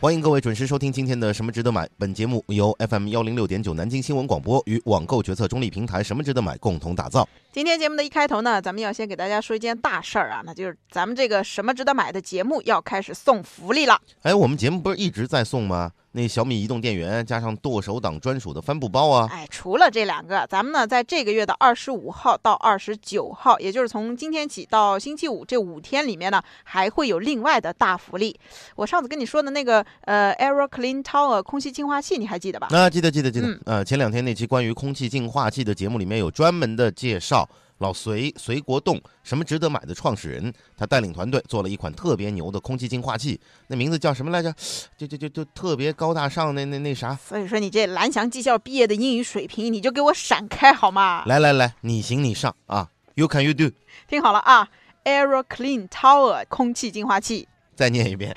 欢迎各位准时收听今天的《什么值得买》。本节目由 FM 幺零六点九南京新闻广播与网购决策中立平台“什么值得买”共同打造。今天节目的一开头呢，咱们要先给大家说一件大事儿啊，那就是咱们这个“什么值得买”的节目要开始送福利了。哎，我们节目不是一直在送吗？那小米移动电源加上剁手党专属的帆布包啊！哎，除了这两个，咱们呢在这个月的二十五号到二十九号，也就是从今天起到星期五这五天里面呢，还会有另外的大福利。我上次跟你说的那个呃 Aero Clean Tower 空气净化器，你还记得吧？啊，记得记得记得。嗯呃，前两天那期关于空气净化器的节目里面有专门的介绍。老隋隋国栋什么值得买的创始人，他带领团队做了一款特别牛的空气净化器，那名字叫什么来着？就就就就特别高大上，那那那啥。所以说你这蓝翔技校毕业的英语水平，你就给我闪开好吗？来来来，你行你上啊！You can you do。听好了啊，Aero Clean Tower 空气净化器再念一遍。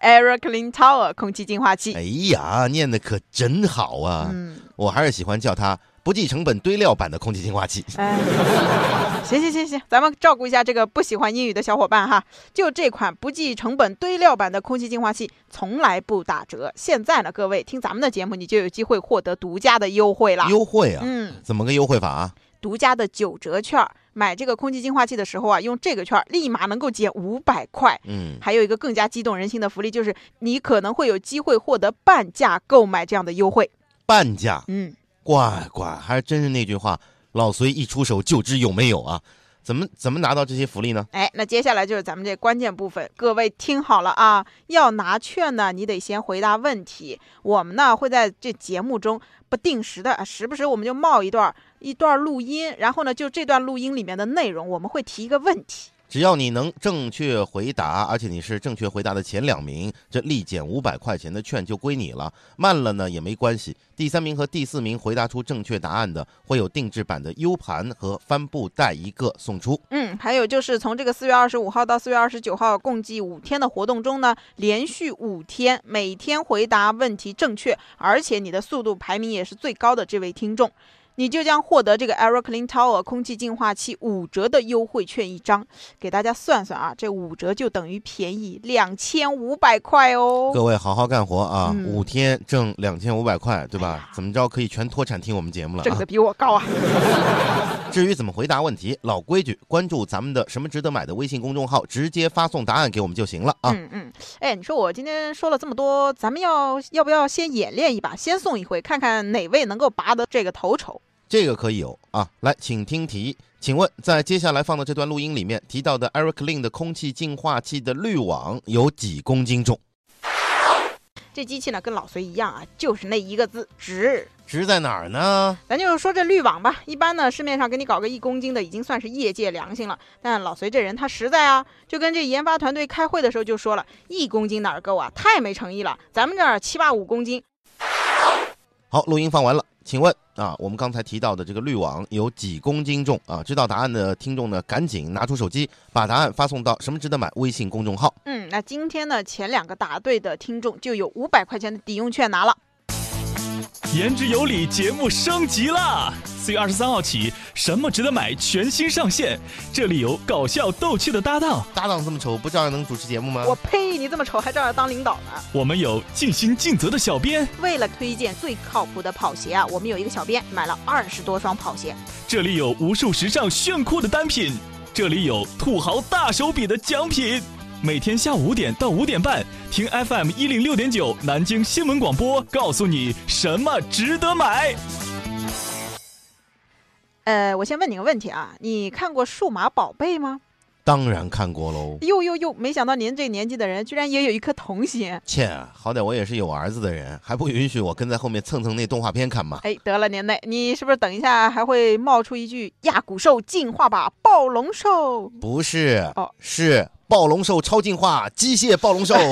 ，Aero Clean Tower 空气净化器。哎呀，念的可真好啊！嗯，我还是喜欢叫它不计成本堆料版的空气净化器。哎，行行行行，咱们照顾一下这个不喜欢英语的小伙伴哈。就这款不计成本堆料版的空气净化器，从来不打折。现在呢，各位听咱们的节目，你就有机会获得独家的优惠了。优惠啊？嗯，怎么个优惠法啊？独家的九折券儿，买这个空气净化器的时候啊，用这个券儿立马能够减五百块。嗯，还有一个更加激动人心的福利，就是你可能会有机会获得半价购买这样的优惠。半价，嗯，乖乖，还真是那句话，老隋一出手就知有没有啊？怎么怎么拿到这些福利呢？哎，那接下来就是咱们这关键部分，各位听好了啊！要拿券呢，你得先回答问题。我们呢会在这节目中不定时的，时不时我们就冒一段一段录音，然后呢就这段录音里面的内容，我们会提一个问题。只要你能正确回答，而且你是正确回答的前两名，这立减五百块钱的券就归你了。慢了呢也没关系，第三名和第四名回答出正确答案的，会有定制版的 U 盘和帆布袋一个送出。嗯，还有就是从这个四月二十五号到四月二十九号，共计五天的活动中呢，连续五天，每天回答问题正确，而且你的速度排名也是最高的这位听众。你就将获得这个 Aero Clean Tower 空气净化器五折的优惠券一张，给大家算算啊，这五折就等于便宜两千五百块哦。各位好好干活啊，嗯五天挣两千五百块，对吧？哎怎么着可以全脱产听我们节目了啊挣的？比我高啊！至于怎么回答问题，老规矩，关注咱们的什么值得买的微信公众号，直接发送答案给我们就行了啊。嗯嗯，哎，你说我今天说了这么多，咱们要要不要先演练一把，先送一回，看看哪位能够拔得这个头筹？这个可以有啊。来，请听题，请问在接下来放的这段录音里面提到的 Eric Lin 的空气净化器的滤网有几公斤重？这机器呢，跟老隋一样啊，就是那一个字值。值在哪儿呢？咱就说这滤网吧，一般呢市面上给你搞个一公斤的，已经算是业界良心了。但老隋这人他实在啊，就跟这研发团队开会的时候就说了，一公斤哪儿够啊，太没诚意了。咱们这儿七八五公斤，好，录音放完了，请问啊，我们刚才提到的这个滤网有几公斤重啊？知道答案的听众呢，赶紧拿出手机，把答案发送到“什么值得买”微信公众号。嗯，那今天呢前两个答对的听众就有五百块钱的抵用券拿了。言之有理，节目升级啦！四月二十三号起，什么值得买全新上线，这里有搞笑逗趣的搭档，搭档这么丑，不照样能主持节目吗？我呸！你这么丑还照样当领导呢？我们有尽心尽责的小编，为了推荐最靠谱的跑鞋啊，我们有一个小编买了二十多双跑鞋。这里有无数时尚炫酷的单品，这里有土豪大手笔的奖品。每天下午五点到五点半，听 FM 一零六点九南京新闻广播，告诉你什么值得买。呃，我先问你个问题啊，你看过《数码宝贝》吗？当然看过喽。哟哟哟！没想到您这年纪的人居然也有一颗童心。切，好歹我也是有儿子的人，还不允许我跟在后面蹭蹭那动画片看吗？哎，得了，您嘞，你是不是等一下还会冒出一句“亚古兽进化吧，暴龙兽不是，哦是暴龙兽超进化机械暴龙兽。”？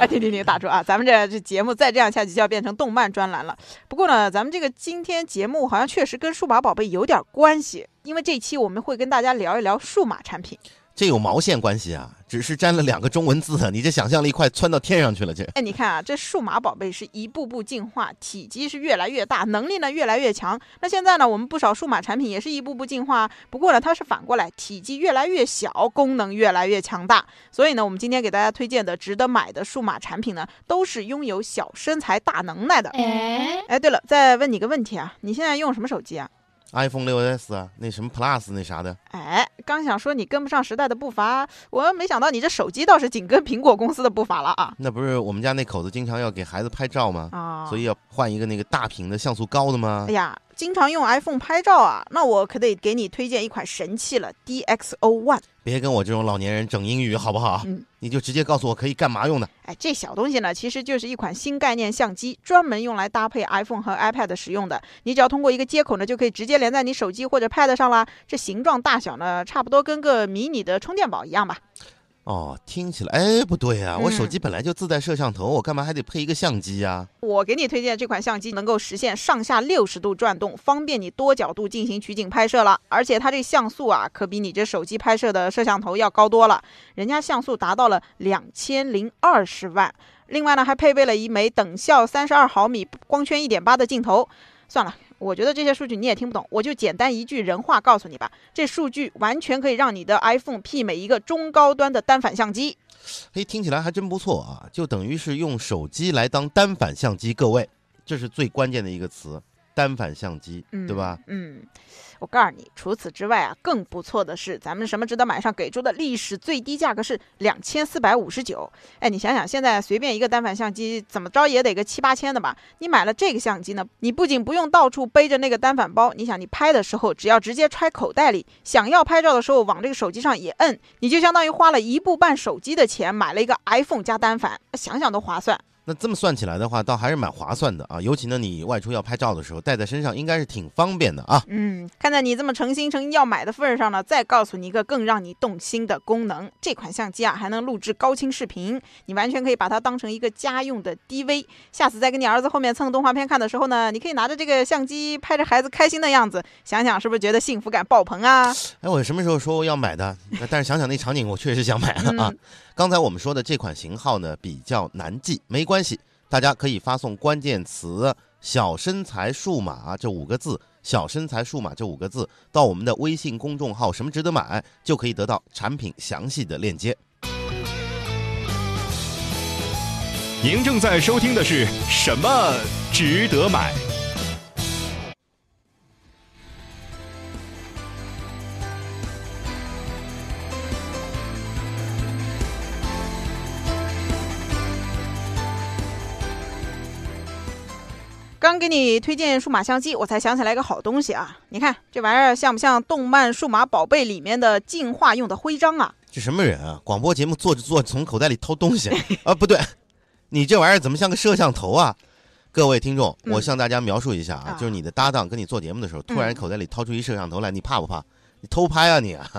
啊，停停停，打住啊！咱们这这节目再这样下去就要变成动漫专栏了。不过呢，咱们这个今天节目好像确实跟数码宝贝有点关系，因为这期我们会跟大家聊一聊数码产品。这有毛线关系啊？只是沾了两个中文字，你这想象力快窜到天上去了。这哎，你看啊，这数码宝贝是一步步进化，体积是越来越大，能力呢越来越强。那现在呢，我们不少数码产品也是一步步进化，不过呢，它是反过来，体积越来越小，功能越来越强大。所以呢，我们今天给大家推荐的值得买的数码产品呢，都是拥有小身材、大能耐的。哎，对了，再问你个问题啊，你现在用什么手机啊？iPhone 六 S 啊，那什么 Plus 那啥的，哎，刚想说你跟不上时代的步伐，我没想到你这手机倒是紧跟苹果公司的步伐了啊！那不是我们家那口子经常要给孩子拍照吗？啊，所以要换一个那个大屏的像素高的吗？哎呀，经常用 iPhone 拍照啊，那我可得给你推荐一款神器了，DxO One。别跟我这种老年人整英语好不好？嗯，你就直接告诉我可以干嘛用的。哎，这小东西呢，其实就是一款新概念相机，专门用来搭配 iPhone 和 iPad 使用的。你只要通过一个接口呢，就可以直接连在你手机或者 Pad 上啦。这形状大小呢，差不多跟个迷你的充电宝一样吧。哦，听起来哎不对呀，我手嗯机本来就自带摄像头，我干嘛还得配一个相机呀？我给你推荐这款相机，能够实现上下六十度转动，方便你多角度进行取景拍摄了。而且它这像素啊，可比你这手机拍摄的摄像头要高多了，人家像素达到了两千零二十万。另外呢，还配备了一枚等效三十二毫米光圈一点八的镜头。算了，我觉得这些数据你也听不懂，我就简单一句人话告诉你吧。这数据完全可以让你的 iPhone 媲美一个中高端的单反相机。嘿，听起来还真不错啊，就等于是用手机来当单反相机。各位，这是最关键的一个词，单反相机，嗯，对吧？？嗯，我告诉你，除此之外啊，更不错的是，咱们什么值得买上给出的历史最低价格是两千四百五十九。哎，你想想，现在随便一个单反相机怎么着也得个七八千的吧？你买了这个相机呢，你不仅不用到处背着那个单反包，你想你拍的时候只要直接揣口袋里，想要拍照的时候往这个手机上一摁，你就相当于花了一部半手机的钱买了一个 iPhone 加单反，想想都划算。那这么算起来的话，倒还是蛮划算的啊。尤其呢，你外出要拍照的时候，带在身上应该是挺方便的啊。嗯，看在你这么诚心诚意要买的份儿上呢，再告诉你一个更让你动心的功能。这款相机啊，还能录制高清视频，你完全可以把它当成一个家用的 DV。下次在跟你儿子后面蹭动画片看的时候呢，你可以拿着这个相机拍着孩子开心的样子，想想是不是觉得幸福感爆棚啊？哎，我什么时候说我要买的？但是想想那场景，我确实想买了啊。嗯刚才我们说的这款型号呢，比较难记，没关系，大家可以发送关键词“小身材数码”这五个字，“小身材数码”这五个字到我们的微信公众号“什么值得买”，就可以得到产品详细的链接。您正在收听的是什么值得买？刚给你推荐数码相机，我才想起来一个好东西啊！你看这玩意儿像不像动漫《数码宝贝》里面的进化用的徽章啊？这什么人啊？广播节目做着做着，从口袋里掏东西啊？不对，你这玩意儿怎么像个摄像头啊？各位听众，嗯我向大家描述一下啊，啊就是你的搭档跟你做节目的时候，突然嗯口袋里掏出一摄像头来，你怕不怕？你偷拍啊你啊？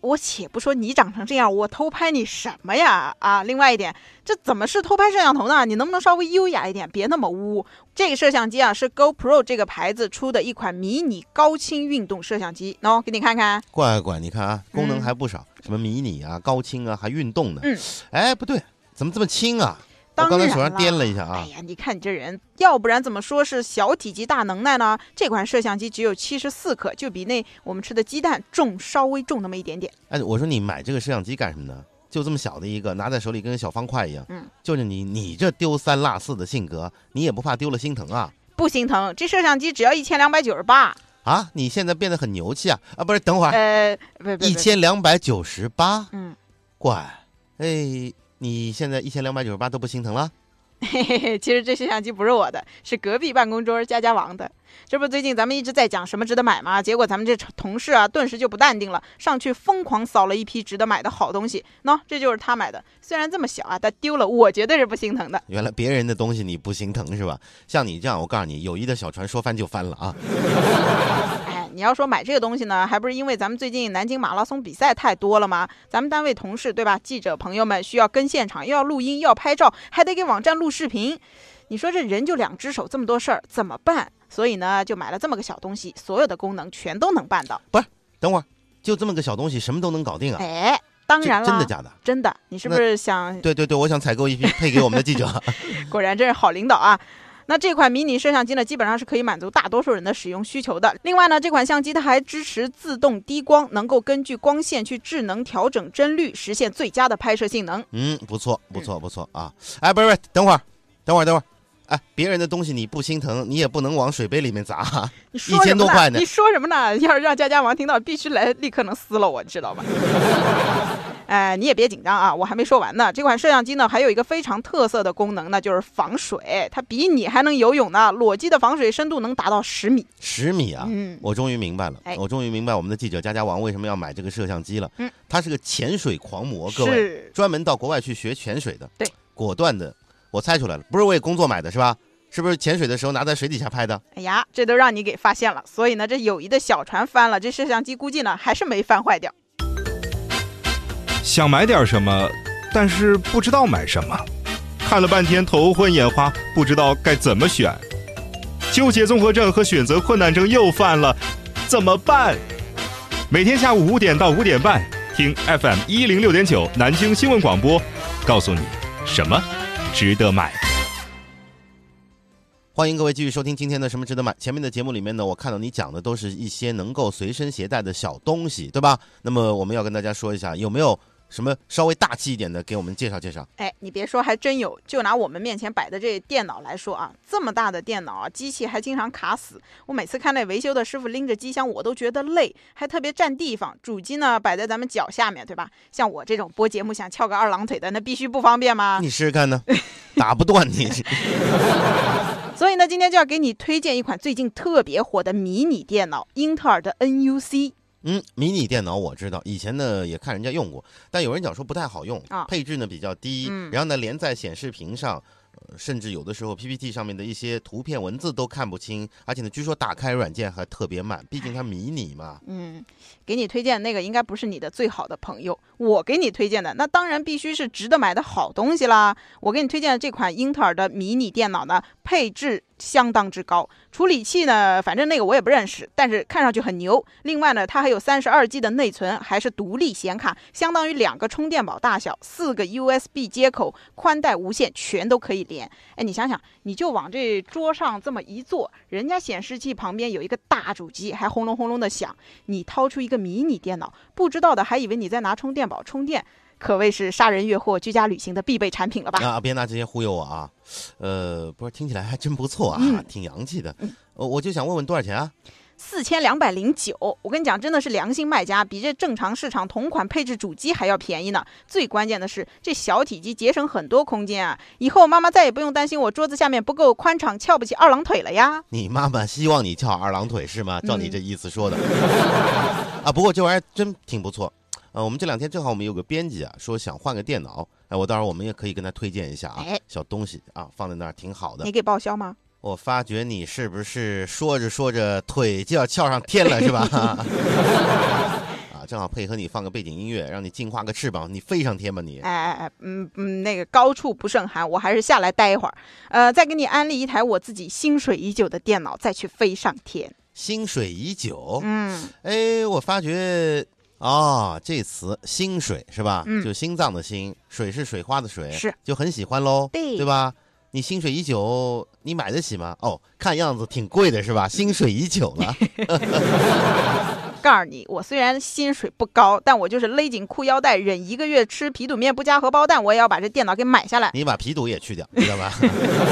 我且不说你长成这样，我偷拍你什么呀？啊，另外一点，这怎么是偷拍摄像头呢？你能不能稍微优雅一点，别那么污？这个摄像机啊，是 GoPro 这个牌子出的一款迷你高清运动摄像机。喏、给你看看。乖乖，你看啊，功能嗯还不少，什么迷你啊、高清啊，还运动呢。嗯，哎，不对，怎么这么轻啊？我当然刚才手上掂了一下啊哎，呀，你看你这人，要不然怎么说是小体积大能耐呢？这款摄像机只有七十四克，就比那我们吃的鸡蛋重稍微重那么一点点。哎，我说你买这个摄像机干什么呢？就这么小的一个，拿在手里跟个小方块一样。嗯，就是你你这丢三落四的性格，你也不怕丢了心疼啊？不心疼，这摄像机只要一千两百九十八。啊，你现在变得很牛气啊！啊，不是，等会儿，呃，一千两百九十八，嗯。乖，哎，你现在一千两百九十八都不心疼了？嘿嘿嘿，其实这摄像机不是我的，是隔壁办公桌佳佳王的。这不最近咱们一直在讲什么值得买吗？结果咱们这同事啊，顿时就不淡定了，上去疯狂扫了一批值得买的好东西。喏，这就是他买的，虽然这么小啊，但丢了我绝对是不心疼的。原来别人的东西你不心疼是吧？像你这样，我告诉你，友谊的小船说翻就翻了啊！哎，你要说买这个东西呢，还不是因为咱们最近南京马拉松比赛太多了吗？咱们单位同事对吧，记者朋友们需要跟现场，又要录音，又要拍照，还得给网站录视频。你说这人就两只手，这么多事儿怎么办？所以呢，就买了这么个小东西，所有的功能全都能办到。不是等会儿，就这么个小东西，什么都能搞定啊？哎，当然了，真的假的？真的，你是不是想？对对对，我想采购一批配给我们的记者。果然真是好领导啊！那这款迷你摄像机呢，基本上是可以满足大多数人的使用需求的。另外呢，这款相机它还支持自动低光，能够根据光线去智能调整帧率，实现最佳的拍摄性能。嗯，不错，不错，不错啊！哎，不是不是，等会儿，等会儿，等会儿。哎，别人的东西你不心疼，你也不能往水杯里面砸。你说什么1000多块呢你说什么呢？要是让佳佳王听到，必须来立刻能撕了我，知道吧？哎，你也别紧张啊，我还没说完呢。这款摄像机呢，还有一个非常特色的功能，呢就是防水。它比你还能游泳呢，裸机的防水深度能达到十米。十米啊！嗯，我终于明白了，哎我终于明白我们的记者佳佳王为什么要买这个摄像机了。嗯，他是个潜水狂魔，各位，是专门到国外去学潜水的。对，果断的，我猜出来了，不是为工作买的是吧？是不是潜水的时候拿在水底下拍的？哎呀，这都让你给发现了。所以呢，这友谊的小船翻了，这摄像机估计呢还是没翻坏掉。想买点什么，但是不知道买什么，看了半天头昏眼花，不知道该怎么选，纠结综合症和选择困难症又犯了，怎么办？每天下午五点到五点半，听 FM 一零六点九南京新闻广播，告诉你什么值得买。欢迎各位继续收听今天的什么值得买。前面的节目里面呢，我看到你讲的都是一些能够随身携带的小东西，对吧？那么我们要跟大家说一下，有没有什么稍微大气一点的，给我们介绍介绍？哎，你别说，还真有。就拿我们面前摆的这电脑来说啊，这么大的电脑啊，机器还经常卡死。我每次看那维修的师傅拎着机箱，我都觉得累，还特别占地方。主机呢摆在咱们脚下面，对吧？像我这种播节目想翘个二郎腿的，那必须不方便吗？你试试看呢，打不断你。所以呢，今天就要给你推荐一款最近特别火的迷你电脑——英特尔的 NUC。嗯，迷你电脑我知道，以前呢也看人家用过，但有人讲说不太好用，啊配置呢比较低，嗯然后呢连在显示屏上。呃甚至有的时候 PPT 上面的一些图片文字都看不清，而且呢，据说打开软件还特别慢，毕竟它迷你嘛。嗯，给你推荐那个应该不是你的最好的朋友，我给你推荐的那当然必须是值得买的好东西啦。我给你推荐的这款英特尔的迷你电脑呢，配置相当之高，处理器呢，反正那个我也不认识，但是看上去很牛。另外呢，它还有三十二 G 的内存，还是独立显卡，相当于两个充电宝大小，四个 USB 接口，宽带无线全都可以连。哎，你想想，你就往这桌上这么一坐，人家显示器旁边有一个大主机，还轰隆轰隆的响。你掏出一个迷你电脑，不知道的还以为你在拿充电宝充电，可谓是杀人越货、居家旅行的必备产品了吧？啊，别拿这些忽悠我啊！呃，不是，听起来还真不错啊，嗯挺洋气的。呃，我就想问问多少钱啊？四千两百零九，我跟你讲，真的是良心卖家，比这正常市场同款配置主机还要便宜呢。最关键的是，这小体积节省很多空间啊！以后妈妈再也不用担心我桌子下面不够宽敞，翘不起二郎腿了呀。你妈妈希望你翘二郎腿是吗？照你嗯这意思说的。啊，不过这玩意儿真挺不错。呃，我们这两天正好我们有个编辑啊，说想换个电脑，哎，我到时候我们也可以跟他推荐一下啊哎，小东西啊，放在那儿挺好的你。给报销吗？我发觉你是不是说着说着腿就要翘上天了是吧？啊，正好配合你放个背景音乐，让你进化个翅膀，你飞上天吧你。哎哎哎，嗯嗯，那个高处不胜寒，我还是下来待一会儿。呃，再给你安利一台我自己心水已久的电脑，再去飞上天。心水已久，嗯，哎，我发觉。啊、这词“心水”是吧？嗯就心脏的心，水是水花的水，是就很喜欢喽，对吧？你心水已久，你买得起吗？哦，看样子挺贵的是吧？心水已久了，告诉你，我虽然薪水不高，但我就是勒紧裤腰带，忍一个月吃皮肚面不加荷包蛋，我也要把这电脑给买下来。你把皮肚也去掉，知道吧？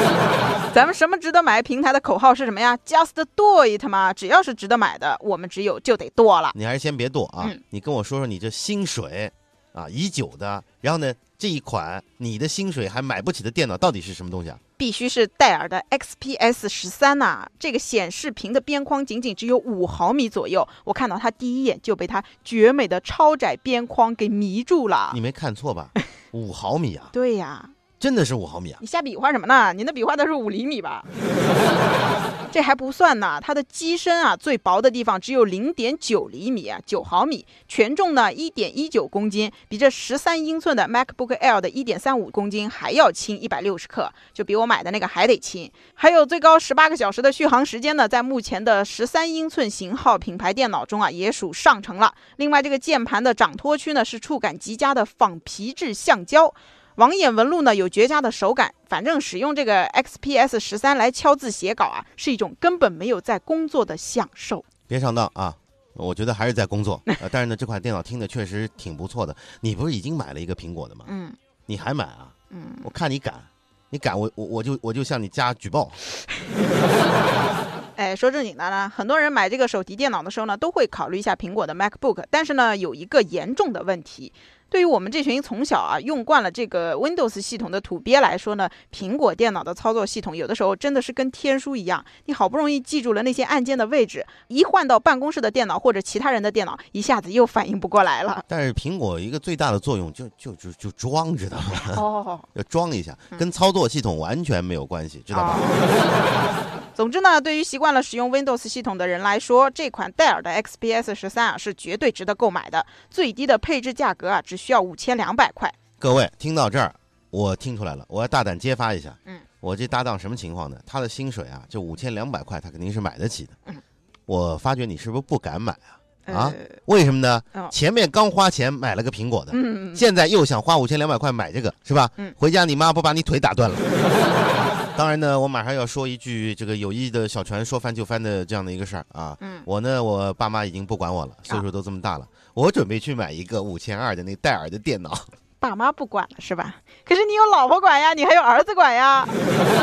咱们什么值得买平台的口号是什么呀？Just do it 嘛，只要是值得买的，我们只有就得剁了。你还是先别剁啊，嗯你跟我说说你这薪水啊已久的，然后呢这一款你的薪水还买不起的电脑到底是什么东西啊？必须是戴尔的 XPS 十三呐，这个显示屏的边框仅仅只有五毫米左右，我看到它第一眼就被它绝美的超窄边框给迷住了你。没看错吧？五毫米啊，对呀，真的是五毫米啊！你瞎比划什么呢？你那比划的是五厘米吧？这还不算呢，它的机身啊最薄的地方只有零点九厘米啊，九毫米，权重呢一点一九公斤，比这十三英寸的 MacBook Air 的一点三五公斤还要轻一百六十克，就比我买的那个还得轻。还有最高十八个小时的续航时间呢，在目前的十三英寸型号品牌电脑中啊也属上乘了。另外，这个键盘的掌托区呢是触感极佳的仿皮质橡胶。网眼纹路呢有绝佳的手感，反正使用这个 XPS 十三来敲字写稿啊，是一种根本没有在工作的享受。别上当啊！我觉得还是在工作。呃，但是呢，这款电脑听着确实挺不错的。你不是已经买了一个苹果的吗？嗯你还买啊？嗯，我看你敢，你敢，我我我就我就向你家举报。哎，说正经的呢，很多人买这个手提电脑的时候呢，都会考虑一下苹果的 MacBook，但是呢，有一个严重的问题。对于我们这群从小啊用惯了这个 Windows 系统的土鳖来说呢，苹果电脑的操作系统有的时候真的是跟天书一样。你好不容易记住了那些按键的位置，一换到办公室的电脑或者其他人的电脑，一下子又反应不过来了。但是苹果一个最大的作用就就就就装，知道吗？哦，要装一下，跟操作系统完全没有关系，知道吧？总之呢，对于习惯了使用 Windows 系统的人来说，这款戴尔的 XPS 十三啊是绝对值得购买的。最低的配置价格啊只需要五千两百块。各位听到这儿，我听出来了，我要大胆揭发一下。嗯，我这搭档什么情况呢？他的薪水啊，就五千两百块，他肯定是买得起的。嗯，我发觉你是不是不敢买啊？啊呃，为什么呢？哦前面刚花钱买了个苹果的，嗯，现在又想花五千两百块买这个，是吧？嗯回家你妈不把你腿打断了？当然呢，我马上要说一句这个有意的小船说翻就翻的这样的一个事儿啊。嗯我呢，我爸妈已经不管我了，岁数都这么大了，我准备去买一个五千二的那戴尔的电脑。爸妈不管了是吧？可是你有老婆管呀，你还有儿子管呀。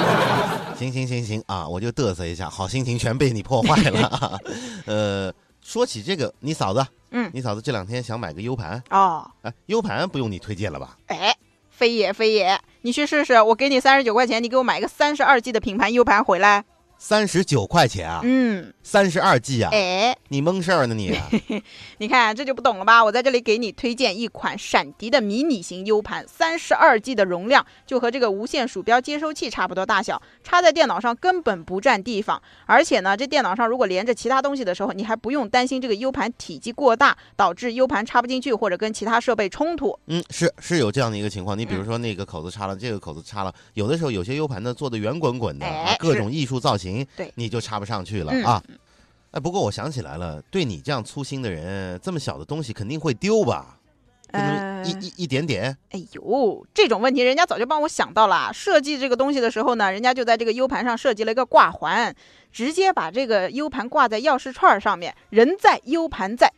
行行行行啊，我就嘚瑟一下，好心情全被你破坏了啊。呃，说起这个，你嫂子，嗯你嫂子这两天想买个 U 盘，哦，哎，U 盘不用你推荐了吧？哎，飞爷飞爷，你去试试，我给你三十九块钱，你给我买一个三十二 G 的品牌 U 盘回来。三十九块钱啊，嗯，三十二 G 啊，哎，你蒙事儿呢你？你看这就不懂了吧？我在这里给你推荐一款闪迪的迷你型 U 盘，三十二 G 的容量，就和这个无线鼠标接收器差不多大小，插在电脑上根本不占地方。而且呢，这电脑上如果连着其他东西的时候，你还不用担心这个 U 盘体积过大，导致 U 盘插不进去或者跟其他设备冲突。嗯，是是有这样的一个情况。你比嗯如说那个口子插了，这个口子插了，有的时候有些 U 盘呢做的圆滚滚的，各种艺术造型，对你就插不上去了嗯啊。哎，不过我想起来了，对你这样粗心的人，这么小的东西肯定会丢吧？一一一点点，哎呦，这种问题人家早就帮我想到了。设计这个东西的时候呢，人家就在这个 U 盘上设计了一个挂环，直接把这个 U 盘挂在钥匙串上面，人在 U 盘在。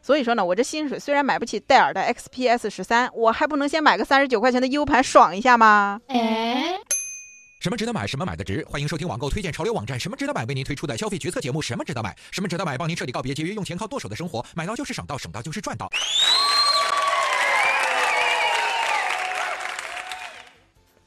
所以说呢，我这薪水虽然买不起戴尔的 XPS 十三，我还不能先买个三十九块钱的 U 盘爽一下吗？什么值得买，什么买的值？欢迎收听网购推荐潮流网站“什么值得买”为您推出的消费决策节目《什么值得买》。什么值得买，帮您彻底告别节约用钱靠剁手的生活，买到就是省到，省到就是赚到。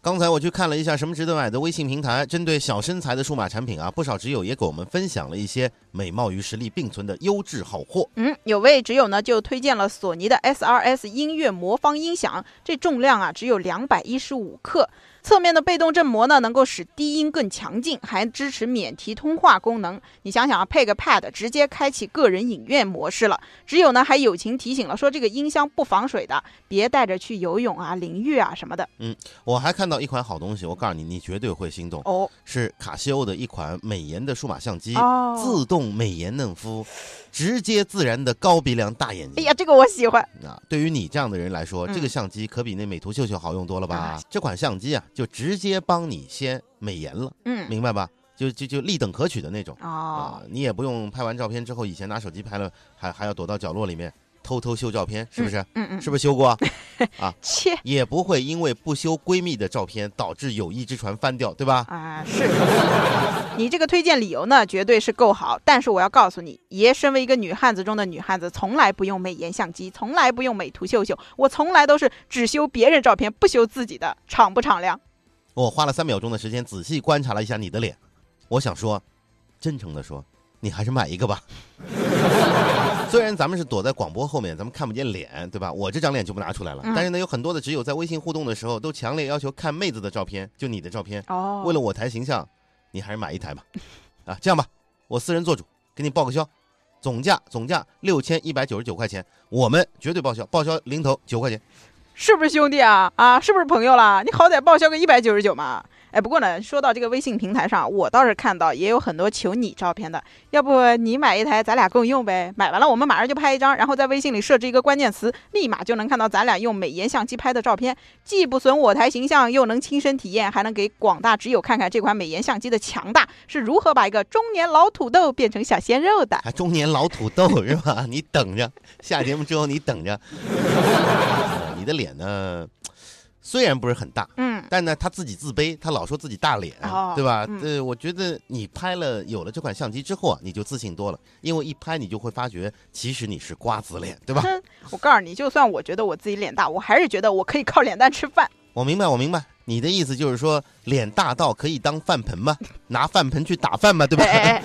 刚才我去看了一下什么值得买的微信平台，针对小身材的数码产品啊，不少挚友也给我们分享了一些美貌与实力并存的优质好货。嗯，有位挚友呢就推荐了索尼的 SRS 音乐魔方音响，这重量啊只有两百一十五克。侧面的被动振膜呢，能够使低音更强劲，还支持免提通话功能。你想想啊，配个 Pad，直接开启个人影院模式了。只有呢还友情提醒了，说这个音箱不防水的，别带着去游泳啊、淋浴啊什么的。嗯我还看到一款好东西，我告诉你，你绝对会心动，哦是卡西欧的一款美颜的数码相机，哦，自动美颜嫩肤，直接自然的高鼻梁大眼睛。哎呀，这个我喜欢。啊，对于你这样的人来说，嗯这个相机可比那美图秀秀好用多了吧？啊这款相机啊，就直接帮你先美颜了，嗯，明白吧？就就就立等可取的那种啊、哦，你也不用拍完照片之后，以前拿手机拍了，还还要躲到角落里面偷偷修照片，是不是？嗯嗯，是不是修过啊？切也不会因为不修闺蜜的照片导致友谊之船翻掉，对吧？啊，是 你这个推荐理由呢，绝对是够好。但是我要告诉你，爷身为一个女汉子中的女汉子，从来不用美颜相机，从来不用美图秀秀，我从来都是只修别人照片，不修自己的，敞不敞亮？我花了三秒钟的时间仔细观察了一下你的脸，我想说，真诚的说，你还是买一个吧。虽然咱们是躲在广播后面，咱们看不见脸，对吧？我这张脸就不拿出来了。嗯但是呢，有很多的只有在微信互动的时候，都强烈要求看妹子的照片，就你的照片。哦为了我台形象，你还是买一台吧。啊，这样吧，我私人做主，给你报个销，总价总价六千一百九十九块钱，我们绝对报销，报销零头九块钱。是不是兄弟啊？啊，是不是朋友啦？你好歹报销个一百九十九嘛。哎，不过呢，说到这个微信平台上，我倒是看到也有很多求你照片的，要不你买一台，咱俩共用呗？买完了我们马上就拍一张，然后在微信里设置一个关键词，立马就能看到咱俩用美颜相机拍的照片，既不损我台形象，又能亲身体验，还能给广大挚友看看这款美颜相机的强大，是如何把一个中年老土豆变成小鲜肉的。中年老土豆是吧？你等着，下节目之后你等着。你的脸呢，虽然不是很大，嗯，但呢他自己自卑，他老说自己大脸，哦对吧？嗯呃，我觉得你拍了有了这款相机之后啊，你就自信多了，因为一拍你就会发觉，其实你是瓜子脸，对吧？我告诉你，就算我觉得我自己脸大，我还是觉得我可以靠脸蛋吃饭。我明白，我明白。你的意思就是说，脸大到可以当饭盆吗？拿饭盆去打饭吗？对吧？哎哎哎，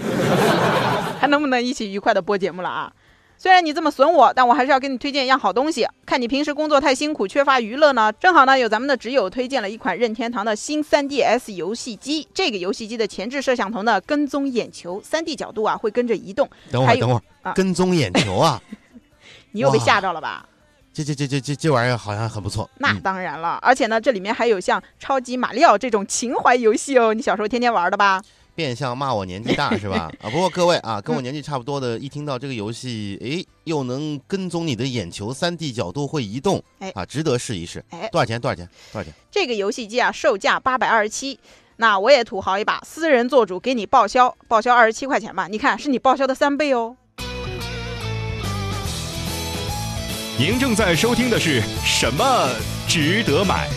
还能不能一起愉快的播节目了啊？虽然你这么损我，但我还是要给你推荐一样好东西。看你平时工作太辛苦，缺乏娱乐呢，正好呢有咱们的挚友推荐了一款任天堂的新 3DS 游戏机。这个游戏机的前置摄像头呢跟踪眼球，3D 角度啊会跟着移动。等会儿，等会儿，啊跟踪眼球啊，你又被吓着了吧？这这这这这这玩意儿好像很不错。那嗯当然了，而且呢这里面还有像超级马里奥这种情怀游戏哦，你小时候天天玩的吧？变相骂我年纪大 是吧？啊，不过各位啊，跟我年纪差不多的，一听到这个游戏，哎，又能跟踪你的眼球，三 D 角度会移动，哎啊，值得试一试。哎，多少钱？多少钱？多少钱？这个游戏机啊，售价八百二十七。那我也土豪一把，私人做主给你报销，报销二十七块钱吧。你看，是你报销的三倍哦。您正在收听的是什么值得买？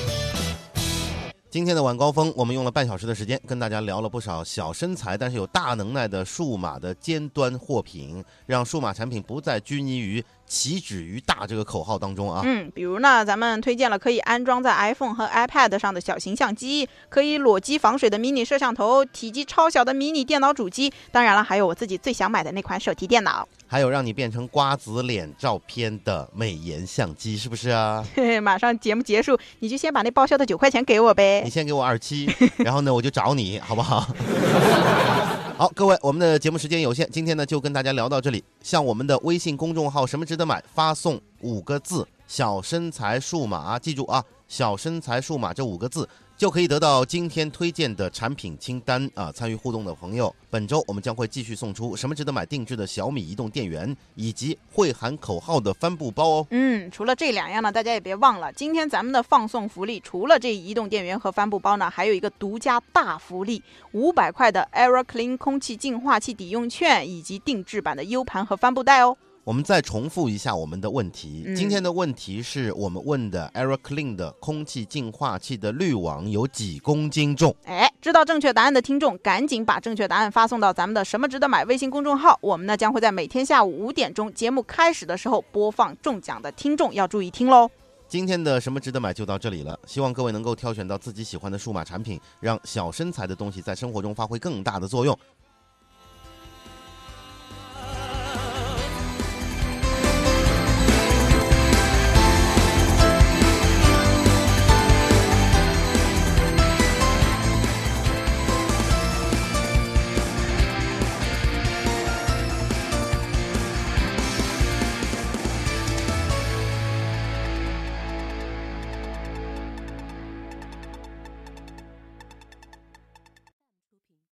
今天的晚高峰，我们用了半小时的时间，跟大家聊了不少小身材但是有大能耐的数码的尖端货品，让数码产品不再拘泥于“岂止于大”这个口号当中啊。嗯，比如呢，咱们推荐了可以安装在 iPhone 和 iPad 上的小型相机，可以裸机防水的迷你摄像头，体积超小的迷你电脑主机，当然了，还有我自己最想买的那款手提电脑。还有让你变成瓜子脸照片的美颜相机，是不是啊？马上节目结束，你就先把那报销的九块钱给我呗你。先给我二七，然后呢，我就找你，好不好？好，各位，我们的节目时间有限，今天呢就跟大家聊到这里。向我们的微信公众号“什么值得买”发送五个字“小身材数码”，记住啊，“小身材数码”这五个字就可以得到今天推荐的产品清单啊。参与互动的朋友，本周我们将会继续送出“什么值得买”定制的小米移动电源以及会喊口号的帆布包哦。嗯，除了这两样呢，大家也别忘了，今天咱们的放送福利，除了这移动电源和帆布包呢，还有一个独家大福利，五百块的 Air Clean 空气净化器抵用券，以及定制版的 U 盘和帆布袋哦。我们再重复一下我们的问题。嗯今天的问题是我们问的 Air Clean 的空气净化器的滤网有几公斤重？哎，知道正确答案的听众，赶紧把正确答案发送到咱们的“什么值得买”微信公众号，我们呢将会在每天下午五点钟节目开始的时候播放中奖的听众要注意听喽。今天的什么值得买就到这里了，希望各位能够挑选到自己喜欢的数码产品，让小身材的东西在生活中发挥更大的作用。